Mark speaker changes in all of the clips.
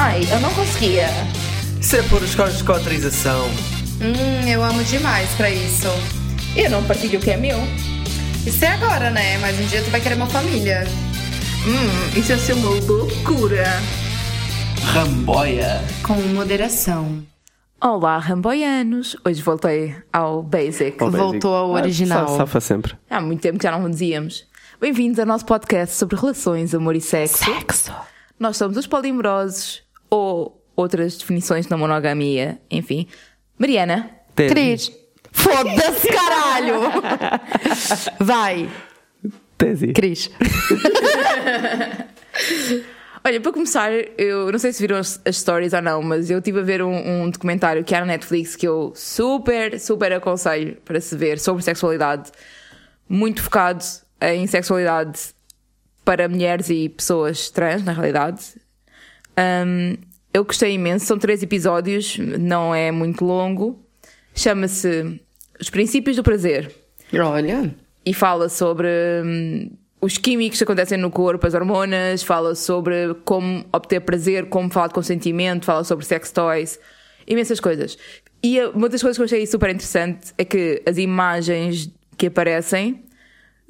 Speaker 1: Ai, eu não conseguia.
Speaker 2: Isso é por autorização.
Speaker 3: Hum, eu amo demais pra isso.
Speaker 1: Eu não partilho o que é meu.
Speaker 3: Isso é agora, né? Mas um dia tu vai querer uma família.
Speaker 1: Hum, isso ia ser uma loucura.
Speaker 2: Ramboia.
Speaker 3: Com moderação.
Speaker 1: Olá, ramboianos. Hoje voltei ao basic.
Speaker 4: Ao
Speaker 3: Voltou ao
Speaker 4: Ah,
Speaker 3: original.
Speaker 4: sa- Safa sempre.
Speaker 1: Há muito tempo que já não dizíamos. Bem-vindos ao nosso podcast sobre relações, amor e sexo.
Speaker 3: Sexo.
Speaker 1: Nós somos os polimorosos ou outras definições de não monogamia, enfim. Mariana.
Speaker 3: Cris. Foda-se, caralho! Vai,
Speaker 4: Tese.
Speaker 3: Cris.
Speaker 1: Olha, para começar, eu não sei se viram as, as stories ou não, mas eu estive a ver um, um documentário que há na Netflix que eu super, super aconselho para se ver sobre sexualidade, muito focado em sexualidade para mulheres e pessoas trans, na realidade. Um, eu gostei imenso, são três episódios, não é muito longo. Chama-se Os Princípios do Prazer
Speaker 3: Olha.
Speaker 1: e fala sobre hum, os químicos que acontecem no corpo, as hormonas, fala sobre como obter prazer, como falar de consentimento, fala sobre sex toys, imensas coisas. E uma das coisas que eu achei super interessante é que as imagens que aparecem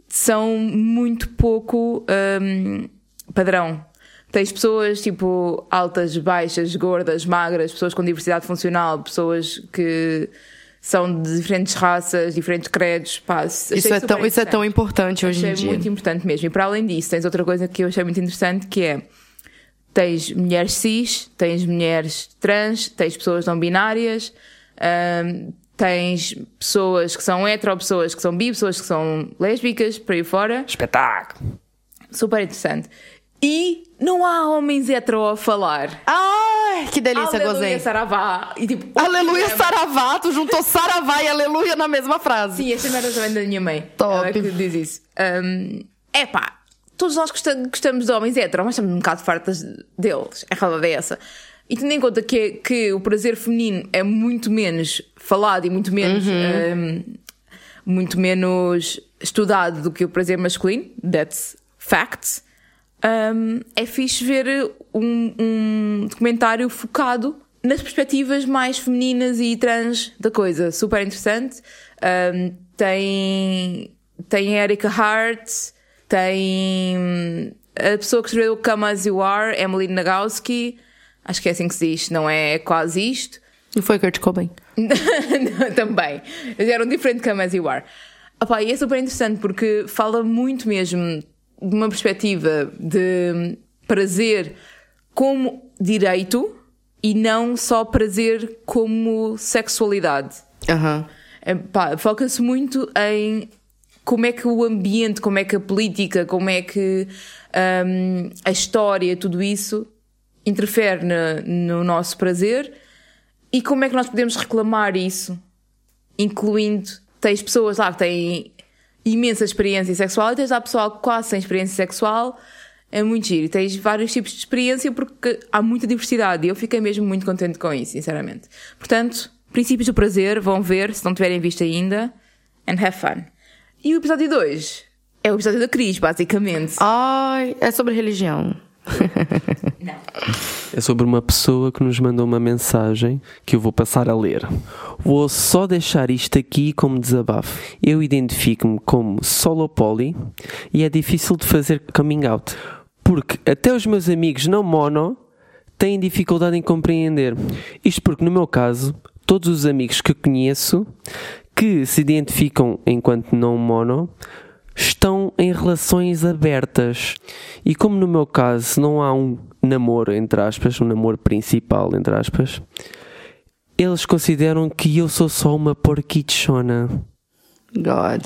Speaker 1: são muito pouco hum, padrão. Tens pessoas tipo altas, baixas, gordas, magras, pessoas com diversidade funcional, pessoas que são de diferentes raças, diferentes credos. Pá, achei
Speaker 3: Isso é, tão, isso é tão importante hoje em
Speaker 1: Achei
Speaker 3: dia.
Speaker 1: muito importante mesmo. E para além disso, tens outra coisa que eu achei muito interessante que é tens mulheres cis, tens mulheres trans, tens pessoas não binárias, hum, tens pessoas que são hetero, pessoas que são bi, pessoas que são lésbicas, por aí fora.
Speaker 4: Espetáculo.
Speaker 1: Super interessante. E não há homens hetero a falar.
Speaker 3: Ai, que delícia,
Speaker 1: Aleluia,
Speaker 3: gozei.
Speaker 1: Saravá. E tipo,
Speaker 3: Aleluia,
Speaker 1: é-
Speaker 3: Saravá. Tu juntou Saravá e Aleluia na mesma frase.
Speaker 1: Sim, esta merda também da minha mãe.
Speaker 3: Top.
Speaker 1: É que diz isso. É pá, todos nós gosta- gostamos de homens héteros, mas estamos um bocado fartas deles. A realidade é essa. E tendo em conta que, que o prazer feminino é muito menos falado e muito menos. hum, muito menos estudado do que o prazer masculino, that's fact. Hum, é fixe ver um, um documentário focado nas perspectivas mais femininas e trans da coisa. Super interessante. Hum, tem, tem Erika Hart, tem a pessoa que escreveu Come As You Are, Emily Nagowski. Acho que é assim que se diz, não é quase isto.
Speaker 3: Não foi Kurt Cobain.
Speaker 1: Também. Eles eram diferentes Come As You Are. Opa, e é super interessante porque fala muito mesmo de uma perspectiva de prazer como direito e não só prazer como sexualidade.
Speaker 3: Aham.
Speaker 1: É, Foca-se muito em como é que o ambiente, como é que a política, como é que hum, a história, tudo isso interfere na- no nosso prazer e como é que nós podemos reclamar isso, incluindo tens pessoas lá que têm imensa experiência sexual e tens lá pessoal quase sem experiência sexual. É muito giro. E Tens vários tipos de experiência porque há muita diversidade e eu fiquei mesmo muito contente com isso, sinceramente. Portanto, princípios do prazer, vão ver se não tiverem visto ainda. And have fun. E o episódio 2 é o episódio da Cris, basicamente.
Speaker 3: Ai, é sobre religião.
Speaker 4: É sobre uma pessoa que nos mandou uma mensagem que eu vou passar a ler. Vou só deixar isto aqui como desabafo. Eu identifico-me como solo poly e é difícil de fazer coming out. Porque até os meus amigos não mono têm dificuldade em compreender. Isto porque, no meu caso, todos os amigos que conheço que se identificam enquanto não mono estão em relações abertas. E como no meu caso não há um namoro, entre aspas, um namoro principal, entre aspas, eles consideram que eu sou só uma porquichona.
Speaker 3: God.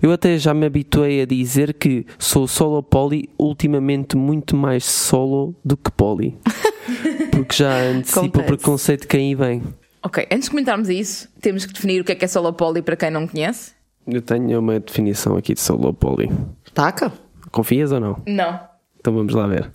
Speaker 4: Eu até já me habituei a dizer que sou solo poli, ultimamente muito mais solo do que poli. Porque já antecipa o preconceito de quem aí vem.
Speaker 1: Ok, antes de comentarmos isso, temos que definir o que é que é solo poly para quem não conhece.
Speaker 4: Eu tenho uma definição aqui de solo poli.
Speaker 3: Taca?
Speaker 4: Confias ou não?
Speaker 1: Não.
Speaker 4: Então vamos lá ver.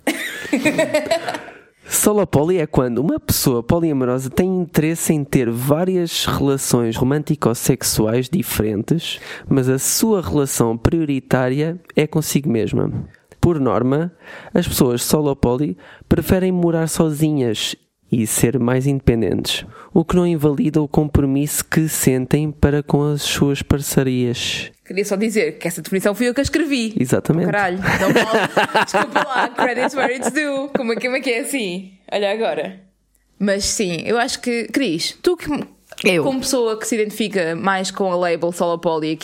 Speaker 4: Solo poli é quando uma pessoa poliamorosa tem interesse em ter várias relações romântico-sexuais diferentes, mas a sua relação prioritária é consigo mesma. por norma, as pessoas solo poly preferem morar sozinhas e ser mais independentes, o que não invalida o compromisso que sentem para com as suas parcerias.
Speaker 1: Queria só dizer que essa definição fui eu que a escrevi.
Speaker 4: Exatamente.
Speaker 1: Caralho, não vale. Desculpa lá, credits where it's due. Como é, como é que é assim? Olha agora. Mas sim, eu acho que. Cris, tu que.
Speaker 3: Eu.
Speaker 1: Como pessoa que se identifica mais com a label Solo Poly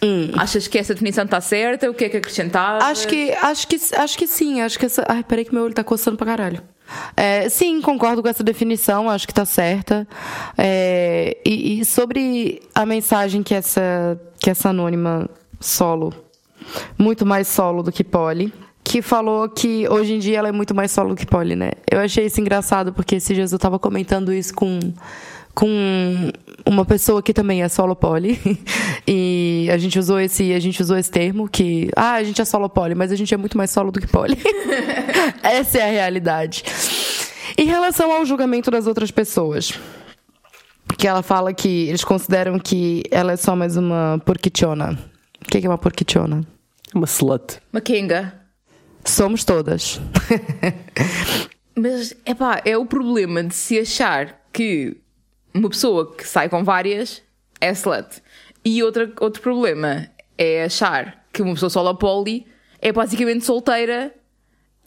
Speaker 1: aqui, achas que essa definição está certa? O que é que acrescentava?
Speaker 3: Acho que, acho que, acho que sim. Acho que essa. Ai, peraí que meu olho tá coçando pra caralho. É, sim, concordo com essa definição, acho que tá certa. É, e, e sobre a mensagem que essa, que essa anônima solo, muito mais solo do que poli, que falou que hoje em dia ela é muito mais solo do que poli, né? Eu achei isso engraçado porque esse Jesus eu tava comentando isso com com uma pessoa que também é solo poli e a gente usou esse a gente usou esse termo que ah a gente é solo poli mas a gente é muito mais solo do que poli essa é a realidade. Em relação ao julgamento das outras pessoas porque ela fala que eles consideram que ela é só mais uma porquichona o que é uma porquichona
Speaker 4: Uma slut.
Speaker 1: Makenga.
Speaker 3: somos todas.
Speaker 1: Mas, epá, é o problema de se achar que uma pessoa que sai com várias é slut. E outra, outro problema é achar que uma pessoa solo poly é basicamente solteira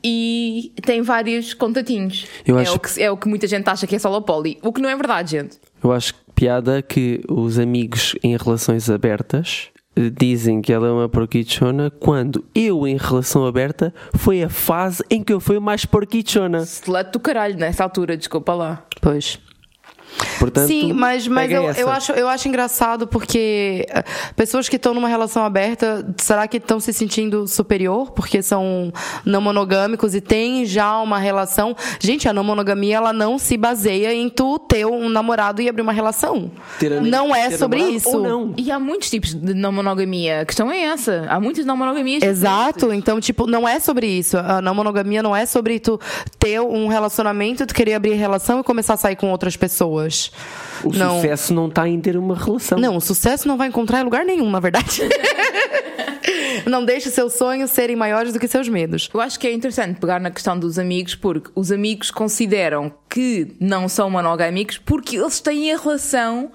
Speaker 1: e tem vários contatinhos.
Speaker 4: Eu
Speaker 1: é,
Speaker 4: acho
Speaker 1: o que, é o que muita gente acha que é solo poly. O que não é verdade, gente.
Speaker 4: Eu acho que piada que os amigos em relações abertas eh, dizem que ela é uma porquichona quando eu, em relação aberta, foi a fase em que eu fui mais porquichona.
Speaker 1: Slut do caralho nessa altura, desculpa lá.
Speaker 3: pois
Speaker 4: Portanto,
Speaker 3: Sim, mas, mas eu, eu, acho, eu acho engraçado porque eh, pessoas que estão numa relação aberta, será que estão se sentindo superior porque são não monogâmicos e têm já uma relação? Gente, a não monogamia ela não se baseia em tu ter um namorado e abrir uma relação.
Speaker 4: Ter
Speaker 3: não é
Speaker 4: ter
Speaker 3: sobre
Speaker 4: namorado
Speaker 3: isso.
Speaker 4: Ou não.
Speaker 1: E há muitos tipos de não monogamia. A questão é essa. Há muitas não monogamias.
Speaker 3: Exato, então, tipo, não é sobre isso. A não monogamia não é sobre tu ter um relacionamento, tu querer abrir relação e começar a sair com outras pessoas.
Speaker 4: O
Speaker 3: não.
Speaker 4: sucesso não está em ter uma relação.
Speaker 3: Não, o sucesso não vai encontrar em lugar nenhum, na verdade. não deixe seus sonhos serem maiores do que seus medos.
Speaker 1: Eu acho que é interessante pegar na questão dos amigos, porque os amigos consideram que não são monogâmicos porque eles têm a relação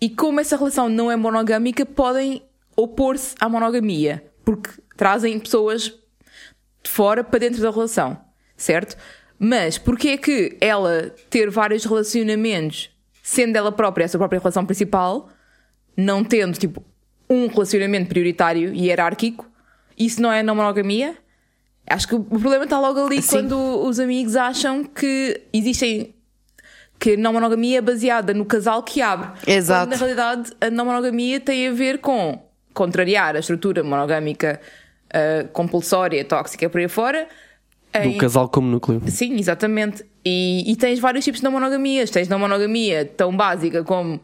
Speaker 1: e, como essa relação não é monogâmica, podem opor-se à monogamia, porque trazem pessoas de fora para dentro da relação, certo? Mas porquê é que ela ter vários relacionamentos, sendo ela própria a sua própria relação principal, não tendo tipo um relacionamento prioritário e hierárquico, isso não é não monogamia? Acho que o problema está logo ali
Speaker 3: Sim.
Speaker 1: quando os amigos acham que existem que não monogamia é baseada no casal que abre.
Speaker 3: Exato.
Speaker 1: Quando, na realidade, a não monogamia tem a ver com contrariar a estrutura monogâmica ah, compulsória, tóxica por aí fora.
Speaker 4: Do
Speaker 1: em-
Speaker 4: casal como núcleo.
Speaker 1: Sim, exatamente. E, e tens vários tipos de não monogamias. Tens não monogamia tão básica como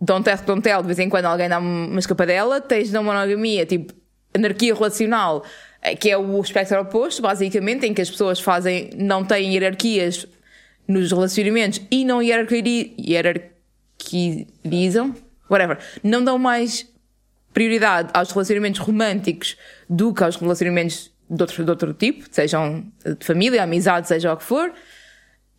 Speaker 1: don't tell, don't tell, de vez em quando alguém dá uma escapadela. Tens não monogamia, tipo anarquia relacional, eh, que é o espectro oposto, basicamente, em que as pessoas fazem, não têm hierarquias nos relacionamentos e não hierarquizam, whatever, não dão mais prioridade aos relacionamentos românticos do que aos relacionamentos de outro, de outro tipo, sejam de família, amizade, seja o que for.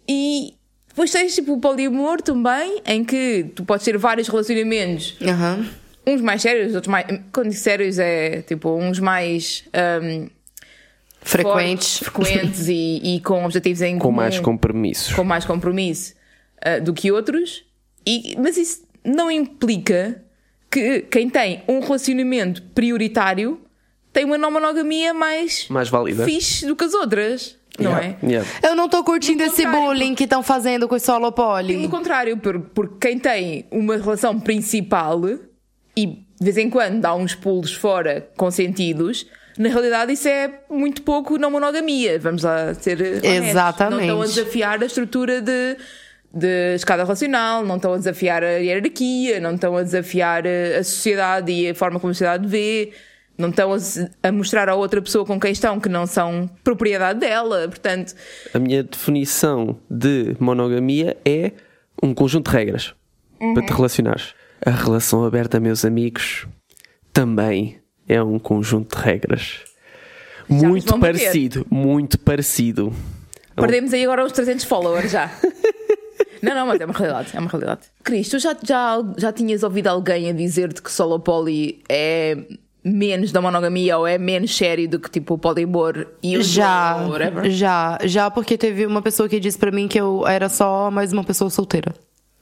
Speaker 1: E depois tens tipo o poliamor também, em que tu podes ter vários relacionamentos,
Speaker 3: Aham.
Speaker 1: uns mais sérios, outros mais. Quando digo sérios é tipo uns mais. ahm,
Speaker 3: Frequentes.
Speaker 1: fortes, frequentes e, e com objetivos em
Speaker 4: Com
Speaker 1: comum
Speaker 4: mais compromissos.
Speaker 1: com mais compromisso ah, do que outros, e, mas isso não implica que quem tem um relacionamento prioritário tem uma não monogamia mais,
Speaker 4: Mais válida.
Speaker 1: fixe do que as outras, não
Speaker 4: Yeah,
Speaker 1: é?
Speaker 4: yeah.
Speaker 3: Eu não tô curtindo
Speaker 1: Pelo
Speaker 3: esse bullying que estão fazendo com o solo
Speaker 1: Pelo
Speaker 3: poly.
Speaker 1: contrário, por- porque quem tem uma relação principal e de vez em quando dá uns pulos fora consentidos, na realidade isso é muito pouco não monogamia, vamos lá ser honestos.
Speaker 3: Exatamente.
Speaker 1: Não estão a desafiar a estrutura de, de escada relacional, não estão a desafiar a hierarquia, não estão a desafiar a sociedade e a forma como a sociedade vê. Não estão a, mostrar a outra pessoa com quem estão que não são propriedade dela. Portanto,
Speaker 4: A minha definição de monogamia é um conjunto de regras para te relacionares. A relação aberta, meus amigos, também é um conjunto de regras. Muito
Speaker 1: vão bater.
Speaker 4: parecido, muito parecido.
Speaker 1: Perdemos aí agora uns 300 followers já. Não, não, mas é uma realidade, é uma realidade. Cris, tu já, já, já tinhas ouvido alguém a dizer-te que solo poly é menos da monogamia ou é menos sério do que tipo o poliamor e o
Speaker 3: Já,
Speaker 1: whatever?
Speaker 3: já, já, porque teve uma pessoa que disse pra mim que eu era só mais uma pessoa solteira.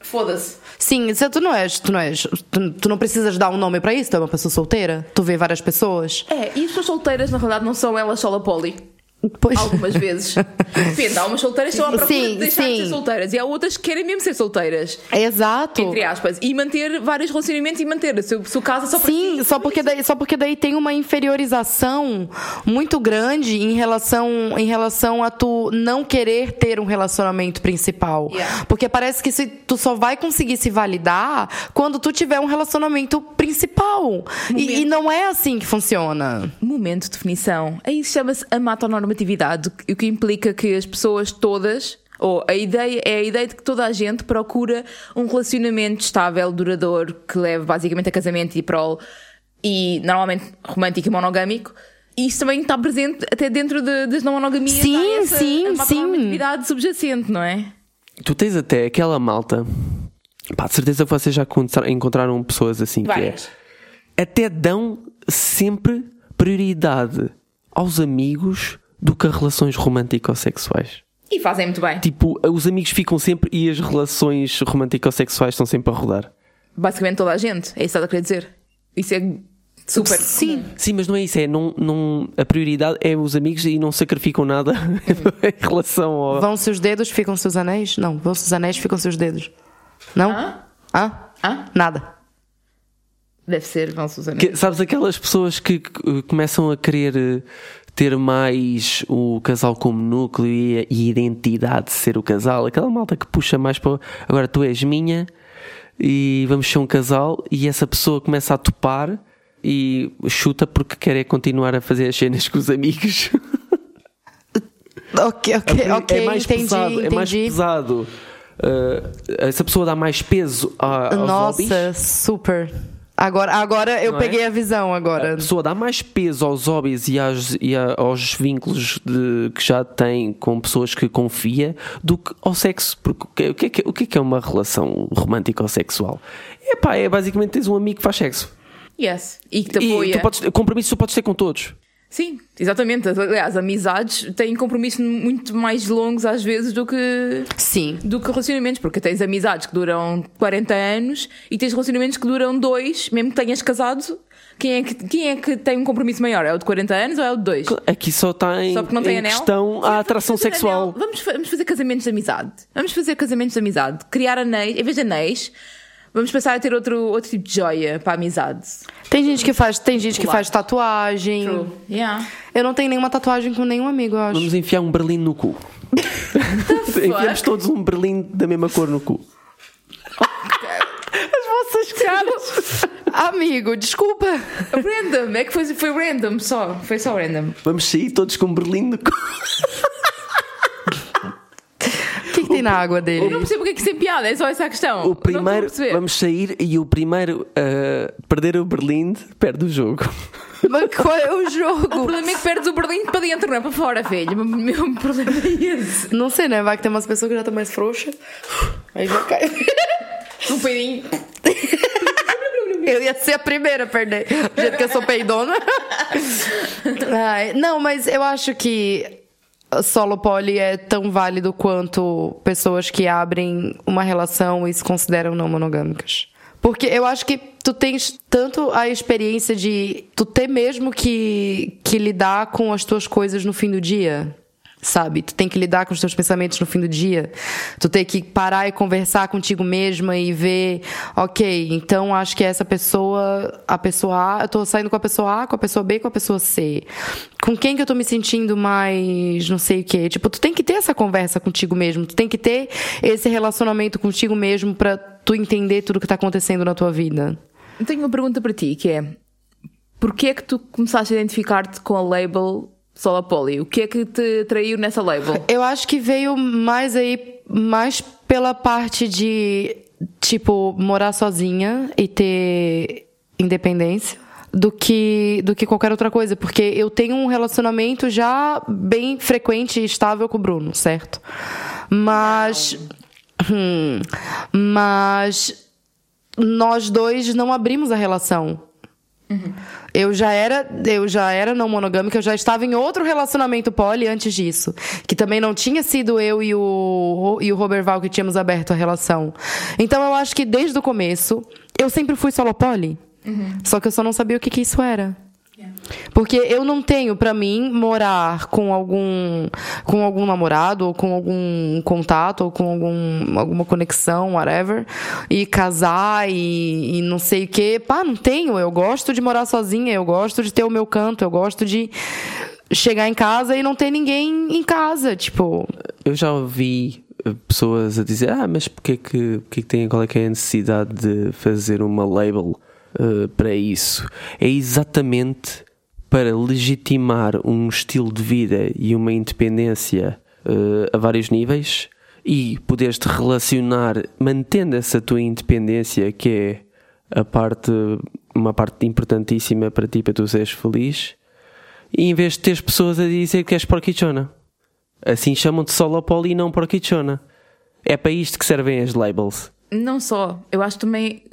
Speaker 1: Foda-se.
Speaker 3: Sim, se tu não és, tu não és, tu, tu não precisas dar um nome pra isso, tu é uma pessoa solteira, tu vê várias pessoas.
Speaker 1: É, e as pessoas solteiras na realidade não são elas solo poly.
Speaker 3: Pois.
Speaker 1: Algumas vezes. Depende, há umas solteiras que estão à procura
Speaker 3: Sim,
Speaker 1: de deixar de
Speaker 3: sim.
Speaker 1: ser solteiras e há outras que querem mesmo ser solteiras.
Speaker 3: Exato.
Speaker 1: Entre aspas. E manter vários relacionamentos e manter. O- se o caso é só para
Speaker 3: Sim,
Speaker 1: ti,
Speaker 3: só porque, daí, só porque daí tem uma inferiorização muito grande em relação, em relação a tu não querer ter um relacionamento principal.
Speaker 1: Yeah.
Speaker 3: Porque parece que se, tu só vai conseguir se validar quando tu tiver um relacionamento principal. E, e não é assim que funciona.
Speaker 1: Momento de definição. Aí chama-se a matonormatividade, o que implica que as pessoas todas, ou a ideia é a ideia de que toda a gente procura um relacionamento estável, duradouro, que leve basicamente a casamento e prol, e normalmente romântico e monogâmico. E isso também está presente até dentro de- das não monogamias.
Speaker 3: Sim,
Speaker 1: essa,
Speaker 3: sim,
Speaker 1: a
Speaker 3: sim.
Speaker 1: matonormatividade subjacente, não é?
Speaker 4: Tu tens até aquela malta. Pá, de certeza que vocês já encontra- encontraram pessoas assim
Speaker 1: Várias.
Speaker 4: que é. Até dão sempre prioridade aos amigos do que a relações romântico-sexuais.
Speaker 1: E fazem muito bem.
Speaker 4: Tipo, os amigos ficam sempre e as relações romântico-sexuais estão sempre a rodar.
Speaker 1: Basicamente toda a gente. É isso que estás a querer dizer. Isso é super.
Speaker 3: Sim.
Speaker 4: Sim, mas não é isso, é não, não, a prioridade é os amigos e não sacrificam nada em relação ao.
Speaker 3: Vão-se os dedos, ficam seus anéis? Não, vão-se os anéis, ficam seus dedos. Não?
Speaker 1: Hã?
Speaker 3: Hã?
Speaker 1: Hã?
Speaker 3: Nada.
Speaker 1: Deve ser, vão Susana.
Speaker 4: Que- sabes aquelas pessoas que, que, começam a querer eh, ter mais o casal como núcleo e a, e identidade de ser o casal, aquela malta que puxa mais para agora tu és minha e vamos ser um casal e essa pessoa começa a topar e chuta porque quer é continuar a fazer as cenas com os amigos.
Speaker 3: Ok, ok, ok,
Speaker 4: é mais
Speaker 3: entendi,
Speaker 4: pesado,
Speaker 3: entendi.
Speaker 4: é mais pesado. Eh, essa pessoa dá mais peso a, aos hobbies.
Speaker 3: Nossa, super. Agora, agora eu
Speaker 4: Não é?
Speaker 3: peguei a visão agora.
Speaker 4: A pessoa dá mais peso aos hobbies e, às- e a- aos vínculos de- que já tem com pessoas que confia do que ao sexo. Porque o que, o que é, que- o que é que é uma relação romântica ou sexual? É pá, é basicamente tens um amigo que faz sexo.
Speaker 1: Yes. E que te
Speaker 4: E
Speaker 1: apoia.
Speaker 4: tu podes, compromisso tu podes ter com todos.
Speaker 1: Sim, exatamente. Aliás, amizades têm compromissos muito mais longos às vezes do que.
Speaker 3: Sim.
Speaker 1: Do que relacionamentos, porque tens amizades que duram 40 anos e tens relacionamentos que duram 2, mesmo que tenhas casado. Quem é, que, quem é que tem um compromisso maior? É o de 40 anos ou é o de 2?
Speaker 4: Aqui só está em,
Speaker 1: Só não tem
Speaker 4: em
Speaker 1: anel?
Speaker 4: questão a atração sexual.
Speaker 1: Vamos, vamos fazer casamentos de amizade. Vamos fazer casamentos de amizade. Criar anéis, em vez de anéis, vamos passar a ter outro, outro tipo de joia para a amizade.
Speaker 3: Tem gente que faz, tem gente que faz tatuagem.
Speaker 1: True. Yeah.
Speaker 3: Eu não tenho nenhuma tatuagem com nenhum amigo, eu acho.
Speaker 4: Vamos enfiar um berlim no cu. Enfiamos todos um berlim da mesma cor no cu.
Speaker 1: As vossas caras.
Speaker 3: Amigo, desculpa.
Speaker 1: random, é que foi, foi random só. Foi só random.
Speaker 4: Vamos sair todos com um berlim no cu.
Speaker 3: O que, que tem na água
Speaker 1: Eu
Speaker 3: dele?
Speaker 1: não percebo o que é que isso tem piada, é só essa a questão.
Speaker 4: O primeiro,
Speaker 1: perceber.
Speaker 4: vamos sair e o primeiro a perder o Berlim perde o jogo.
Speaker 3: Mas qual é o
Speaker 1: O
Speaker 3: jogo?
Speaker 1: problema é que perdes o Berlim para dentro, não é para fora, filho. O meu problema é esse.
Speaker 3: Não sei, né? Vai que tem umas pessoas que já estão mais frouxas. Aí já cai.
Speaker 1: Um peidinho.
Speaker 3: Eu ia ser a primeira a perder. Do jeito que eu sou peidona. Ai, não, mas eu acho que solo poly é tão válido quanto pessoas que abrem uma relação e se consideram não monogâmicas. Porque eu acho que tu tens tanto a experiência de tu ter mesmo que, que lidar com as tuas coisas no fim do dia. Sabe? Tu tem que lidar com os teus pensamentos no fim do dia. Tu tem que parar e conversar contigo mesma e ver, ok, então acho que essa pessoa, a pessoa A, eu tô saindo com a pessoa A, com a pessoa B, com a pessoa C. Com quem que eu tô me sentindo mais não sei o quê? Tipo, tu tem que ter essa conversa contigo mesmo. Tu tem que ter esse relacionamento contigo mesmo pra tu entender tudo que tá acontecendo na tua vida.
Speaker 1: Eu tenho uma pergunta para ti, que é... Porquê é que tu começaste a identificar-te com a label Solapoli? O que é que te atraiu nessa label?
Speaker 3: Eu acho que veio mais aí, mais pela parte de, tipo, morar sozinha e ter independência do que, do que qualquer outra coisa. Porque eu tenho um relacionamento já bem frequente e estável com o Bruno, certo? Mas. Hum, mas. Nós dois não abrimos a relação. Eu já era, eu já era não monogâmica, eu já estava em outro relacionamento poli antes disso, que também não tinha sido eu e o e o Robert Val que tínhamos aberto a relação. Então eu acho que desde o começo eu sempre fui solo poli. Só que eu só não sabia o que, que isso era. Porque eu não tenho pra mim morar com algum com algum namorado ou com algum contato ou com algum, alguma conexão, whatever, e casar e, e não sei o que. Pá, não tenho. Eu gosto de morar sozinha, eu gosto de ter o meu canto, eu gosto de chegar em casa e não ter ninguém em casa, tipo,
Speaker 4: Eu já ouvi eh, pessoas a dizer: Ah, mas porquê que, porquê que tem, qual é que é a necessidade de fazer uma label eh, para isso? É exatamente para legitimar um estilo de vida e uma independência eh, a vários níveis e poderes te relacionar mantendo essa tua independência que é a parte uma parte importantíssima para ti para tu seres feliz e em vez de teres pessoas a dizer que és porquichona Assim chamam-te solo poli e não porquichona. É para isto que servem as labels.
Speaker 1: Não só, eu acho também.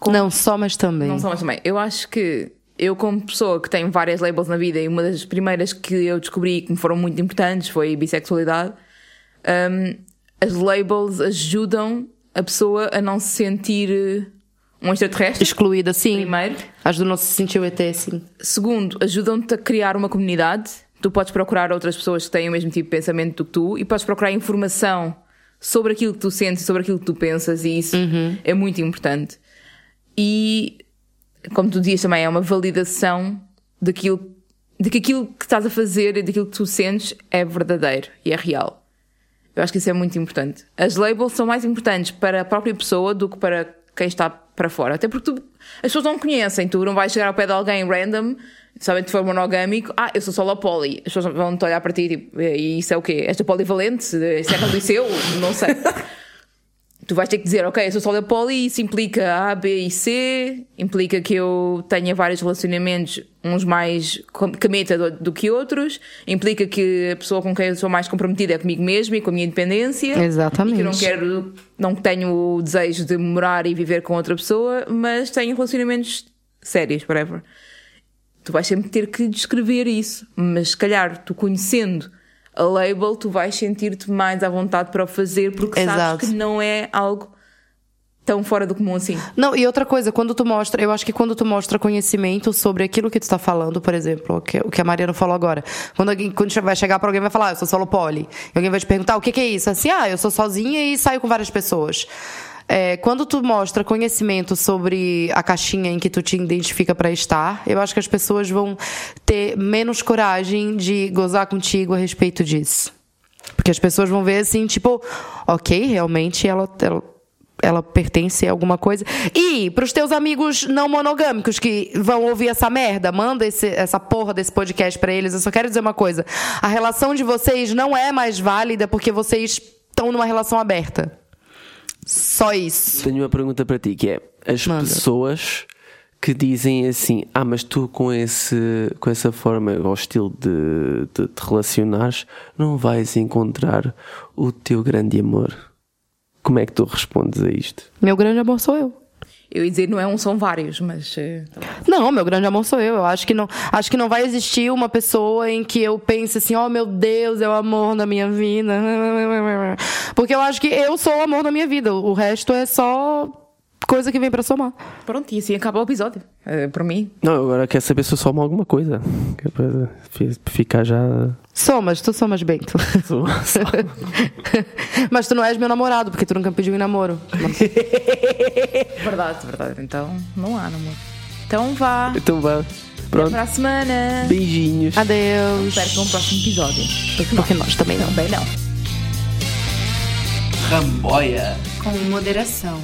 Speaker 1: Como-
Speaker 3: não só, mas também.
Speaker 1: Não só, mas também. Eu acho que eu, como pessoa que tem várias labels na vida, e uma das primeiras que eu descobri que me foram muito importantes foi a bissexualidade, hum, as labels ajudam a pessoa a não se sentir eh, um extraterrestre.
Speaker 3: Excluída, sim.
Speaker 1: Primeiro.
Speaker 3: Ajuda não se sentir sim.
Speaker 1: Segundo, ajudam-te a criar uma comunidade. Tu podes procurar outras pessoas que têm o mesmo tipo de pensamento do que tu e podes procurar informação sobre aquilo que tu sentes, sobre aquilo que tu pensas, e isso é muito importante. E, como tu dizias também, é uma validação daquilo, de que aquilo que estás a fazer e daquilo que tu sentes é verdadeiro e é real. Eu acho que isso é muito importante. As labels são mais importantes para a própria pessoa do que para quem está para fora. Até porque tu, as pessoas não conhecem. Tu não vais chegar ao pé de alguém random, sabem se for monogâmico, ah, eu sou solo poli. As pessoas vão-te olhar para ti tipo, e isso é o quê? Esta polivalente? Isso é liceu? Não sei. Tu vais ter que dizer, ok, eu sou solo poli e isso implica A, B e C, implica que eu tenha vários relacionamentos, uns mais cameta do, do que outros, implica que a pessoa com quem eu sou mais comprometida é comigo mesma e com a minha independência.
Speaker 3: Exatamente.
Speaker 1: E que eu não quero, não tenho o desejo de morar e viver com outra pessoa, mas tenho relacionamentos sérios, whatever. Tu vais sempre ter que descrever isso, mas se calhar tu conhecendo a label, tu vais sentir-te mais à vontade para o fazer porque
Speaker 3: Exato.
Speaker 1: sabes que não é algo tão fora do comum assim.
Speaker 3: Não, e outra coisa, quando tu mostra, eu acho que quando tu mostra conhecimento sobre aquilo que tu está falando, por exemplo, o que, o que a Mariana falou agora, quando alguém quando vai chegar para alguém vai falar, ah, eu sou solo poli, e alguém vai te perguntar, o que, que é isso? Assim, ah, eu sou sozinha e saio com várias pessoas. É, quando tu mostra conhecimento sobre a caixinha em que tu te identifica para estar, eu acho que as pessoas vão ter menos coragem de gozar contigo a respeito disso. Porque as pessoas vão ver assim, tipo, ok, realmente ela, ela, ela pertence a alguma coisa. E pros teus amigos não monogâmicos que vão ouvir essa merda, manda esse, essa porra desse podcast pra eles. Eu só quero dizer uma coisa: a relação de vocês não é mais válida porque vocês estão numa relação aberta. Só isso.
Speaker 4: Tenho uma pergunta para ti que é as
Speaker 3: Manda.
Speaker 4: pessoas que dizem assim, ah, mas tu com esse com essa forma ou estilo de, de te relacionares não vais encontrar o teu grande amor. Como é que tu respondes a isto?
Speaker 3: Meu grande amor sou eu.
Speaker 1: Eu ia dizer, não é um, são vários, mas. eh,
Speaker 3: Não, meu grande amor sou eu. Eu acho que não, acho que não vai existir uma pessoa em que eu pense assim, oh meu Deus, é o amor da minha vida. Porque eu acho que eu sou o amor da minha vida. O resto é só coisa que vem pra somar.
Speaker 1: Pronto, e assim acaba o episódio. Eh, Para mim.
Speaker 4: Não, agora quer saber se eu somo alguma coisa. É para ficar já.
Speaker 3: Somas, tu somas bem. Tu. Mas tu não és meu namorado, porque tu nunca me pediu em namoro.
Speaker 1: Verdade, verdade. Então não há namoro. Então vá.
Speaker 4: Então vá.
Speaker 1: Até
Speaker 4: Pronto.
Speaker 1: para a semana.
Speaker 4: Beijinhos.
Speaker 3: Adeus.
Speaker 1: Percam o próximo episódio.
Speaker 3: Porque nós também não.
Speaker 1: Também não.
Speaker 2: Ramboia.
Speaker 5: Com moderação.